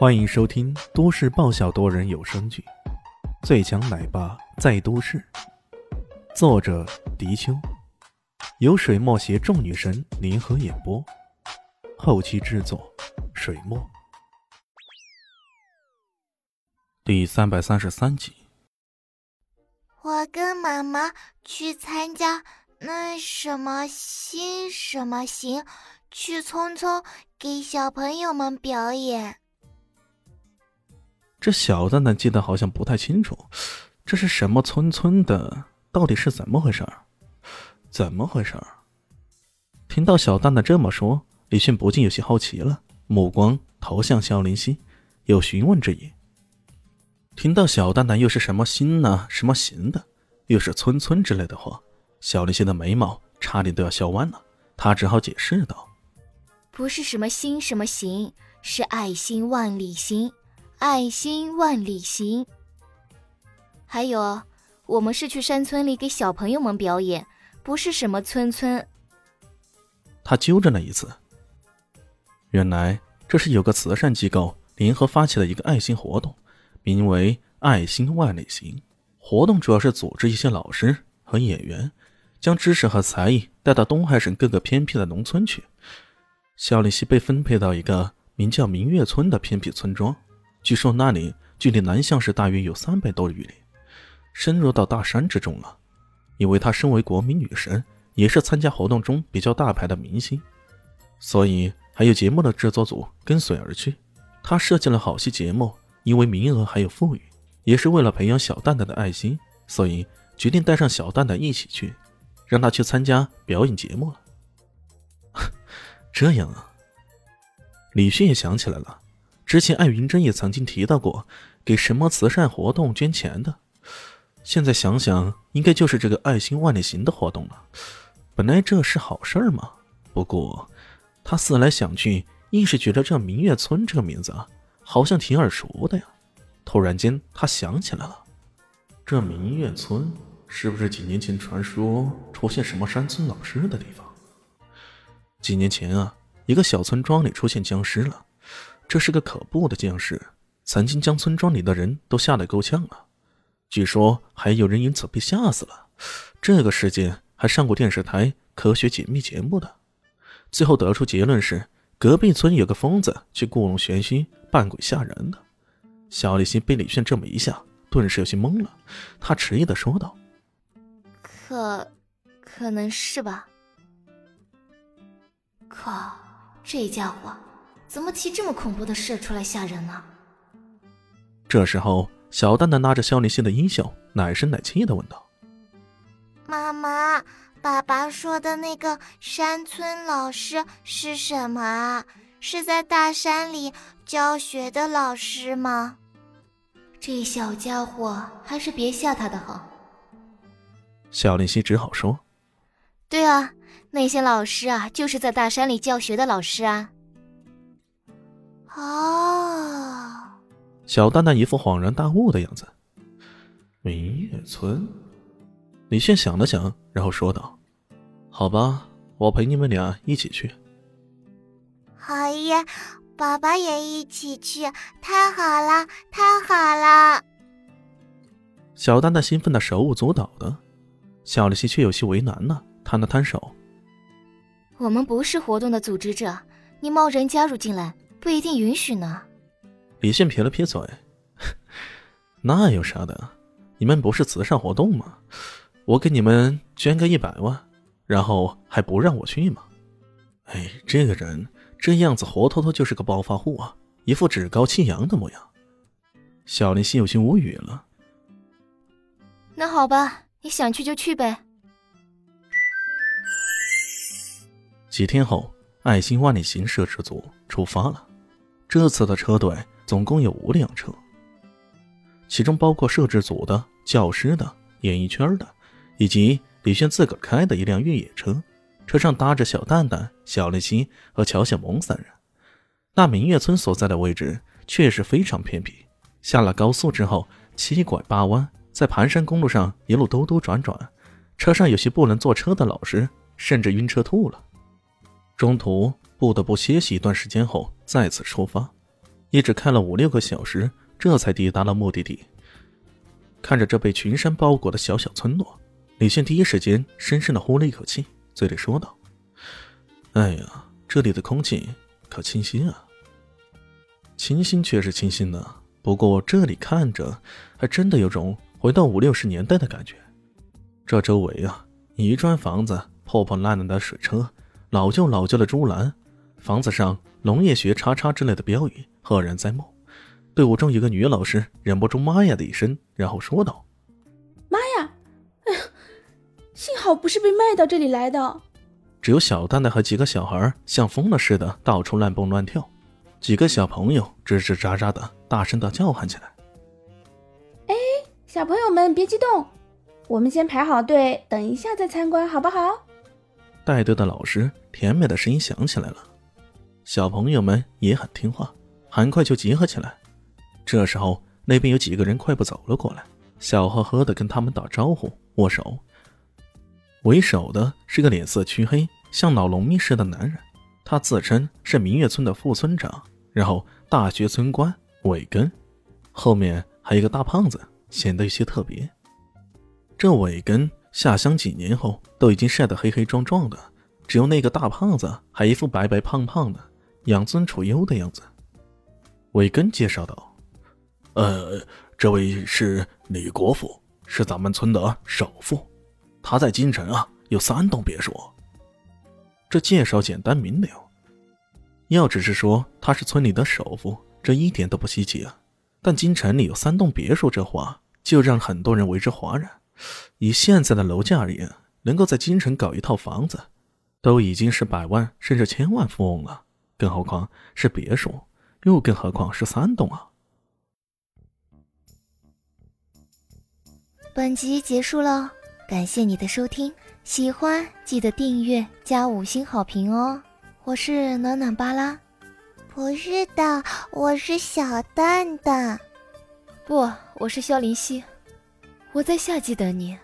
欢迎收听都市爆笑多人有声剧《最强奶爸在都市》，作者：迪秋，由水墨携众女神联合演播，后期制作：水墨。第三百三十三集，我跟妈妈去参加那什么新什么行，去匆匆给小朋友们表演。这小蛋蛋记得好像不太清楚，这是什么村村的？到底是怎么回事儿？怎么回事儿？听到小蛋蛋这么说，李迅不禁有些好奇了，目光投向肖林熙，有询问之意。听到小蛋蛋又是什么心呢？什么行的？又是村村之类的话，小林熙的眉毛差点都要笑弯了，他只好解释道：“不是什么心什么行，是爱心万里行。”爱心万里行。还有，我们是去山村里给小朋友们表演，不是什么村村。他揪着那一次，原来这是有个慈善机构联合发起的一个爱心活动，名为“爱心万里行”。活动主要是组织一些老师和演员，将知识和才艺带到东海省各个偏僻的农村去。肖丽西被分配到一个名叫明月村的偏僻村庄。据说那里距离南向市大约有三百多里，深入到大山之中了。因为她身为国民女神，也是参加活动中比较大牌的明星，所以还有节目的制作组跟随而去。她设计了好些节目，因为名额还有富裕，也是为了培养小蛋蛋的爱心，所以决定带上小蛋蛋一起去，让他去参加表演节目了。这样啊，李迅也想起来了。之前艾云珍也曾经提到过给什么慈善活动捐钱的，现在想想，应该就是这个爱心万里行的活动了。本来这是好事儿嘛，不过他思来想去，硬是觉得这明月村这个名字啊，好像挺耳熟的呀。突然间，他想起来了，这明月村是不是几年前传说出现什么山村老师的地方？几年前啊，一个小村庄里出现僵尸了。这是个可怖的僵尸，曾经将村庄里的人都吓得够呛啊！据说还有人因此被吓死了。这个事件还上过电视台科学解密节目的。最后得出结论是，隔壁村有个疯子去故弄玄虚、扮鬼吓人的。小李欣被李炫这么一吓，顿时有些懵了。他迟疑的说道：“可，可能是吧。靠，这家伙！”怎么提这么恐怖的事出来吓人呢？这时候，小蛋蛋拉着肖林熙的衣袖，奶声奶气的问道：“妈妈，爸爸说的那个山村老师是什么啊？是在大山里教学的老师吗？”这小家伙还是别吓他的好。肖林熙只好说：“对啊，那些老师啊，就是在大山里教学的老师啊。”哦，小蛋蛋一副恍然大悟的样子。明月村，李炫想了想，然后说道：“好吧，我陪你们俩一起去。”好耶，爸爸也一起去，太好了，太好了！小蛋蛋兴奋的手舞足蹈的，小丽西却有些为难呢，摊了摊手：“我们不是活动的组织者，你贸然加入进来。”不一定允许呢。李现撇了撇嘴：“ 那有啥的？你们不是慈善活动吗？我给你们捐个一百万，然后还不让我去吗？”哎，这个人这样子活脱脱就是个暴发户啊，一副趾高气扬的模样。小林心有些无语了。那好吧，你想去就去呗。几天后，爱心万里行摄制组出发了。这次的车队总共有五辆车，其中包括摄制组的、教师的、演艺圈的，以及李炫自个开的一辆越野车。车上搭着小蛋蛋、小丽西和乔小萌三人。那明月村所在的位置确实非常偏僻，下了高速之后七拐八弯，在盘山公路上一路兜兜转转，车上有些不能坐车的老师甚至晕车吐了。中途。不得不歇息一段时间后再次出发，一直开了五六个小时，这才抵达了目的地。看着这被群山包裹的小小村落，李现第一时间深深的呼了一口气，嘴里说道：“哎呀，这里的空气可清新啊！清新却是清新的，不过这里看着还真的有种回到五六十年代的感觉。这周围啊，泥砖房子、破破烂烂的水车、老旧老旧的猪栏，房子上农业学叉叉之类的标语赫然在目。”队伍中有个女老师忍不住“妈呀”的一声，然后说道：“妈呀，哎呀，幸好不是被卖到这里来的。”只有小蛋蛋和几个小孩像疯了似的到处乱蹦乱跳，几个小朋友吱吱喳喳的大声的叫喊起来：“哎，小朋友们别激动，我们先排好队，等一下再参观，好不好？”带队的老师甜美的声音响起来了，小朋友们也很听话，很快就集合起来。这时候，那边有几个人快步走了过来，笑呵呵的跟他们打招呼、握手。为首的是个脸色黢黑、像老农民似的男人，他自称是明月村的副村长，然后大学村官韦根。后面还有一个大胖子，显得有些特别。这韦根下乡几年后，都已经晒得黑黑壮壮的，只有那个大胖子还一副白白胖胖的、养尊处优的样子。韦根介绍道。呃，这位是李国富，是咱们村的首富。他在京城啊有三栋别墅。这介绍简单明了。要只是说他是村里的首富，这一点都不稀奇啊。但京城里有三栋别墅，这话就让很多人为之哗然。以现在的楼价而言，能够在京城搞一套房子，都已经是百万甚至千万富翁了。更何况是别墅，又更何况是三栋啊！本集结束了，感谢你的收听，喜欢记得订阅加五星好评哦！我是暖暖巴拉，不是的，我是小蛋蛋，不，我是萧林希，我在夏季等你。